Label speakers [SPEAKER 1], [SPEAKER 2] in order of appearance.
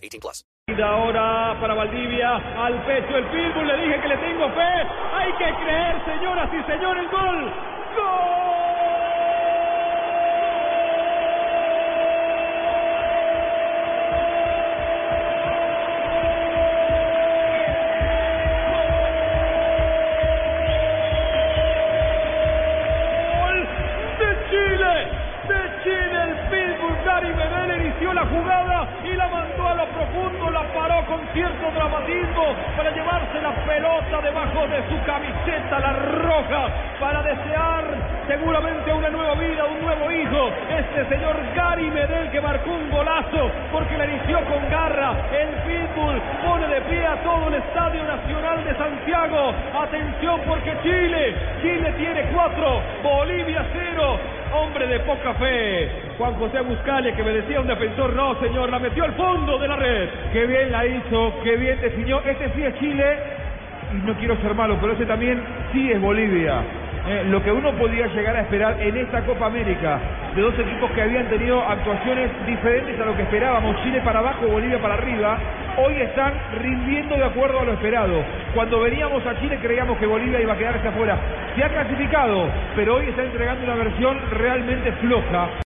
[SPEAKER 1] 18 plus.
[SPEAKER 2] Ahora para Valdivia, al pecho el pitbull, le dije que le tengo fe. Hay que creer, señoras y señores, gol. ¡Gol! la jugada y la mandó profundo, la paró con cierto dramatismo para llevarse la pelota debajo de su camiseta, la roja, para desear seguramente una nueva vida, un nuevo hijo. Este señor Gary Medel que marcó un golazo porque la inició con garra. El Pitbull pie a todo el Estadio Nacional de Santiago. Atención porque Chile, Chile tiene cuatro, Bolivia cero. Hombre de poca fe, Juan José Buscale, que me decía un defensor, no señor, la metió al fondo de la red.
[SPEAKER 3] Qué bien la hizo, qué bien definió. Este sí es Chile, y no quiero ser malo, pero ese también sí es Bolivia. Eh, lo que uno podía llegar a esperar en esta Copa América, de dos equipos que habían tenido actuaciones diferentes a lo que esperábamos, Chile para abajo, Bolivia para arriba, hoy están rindiendo de acuerdo a lo esperado. Cuando veníamos a Chile creíamos que Bolivia iba a quedarse afuera. Se ha clasificado, pero hoy está entregando una versión realmente floja.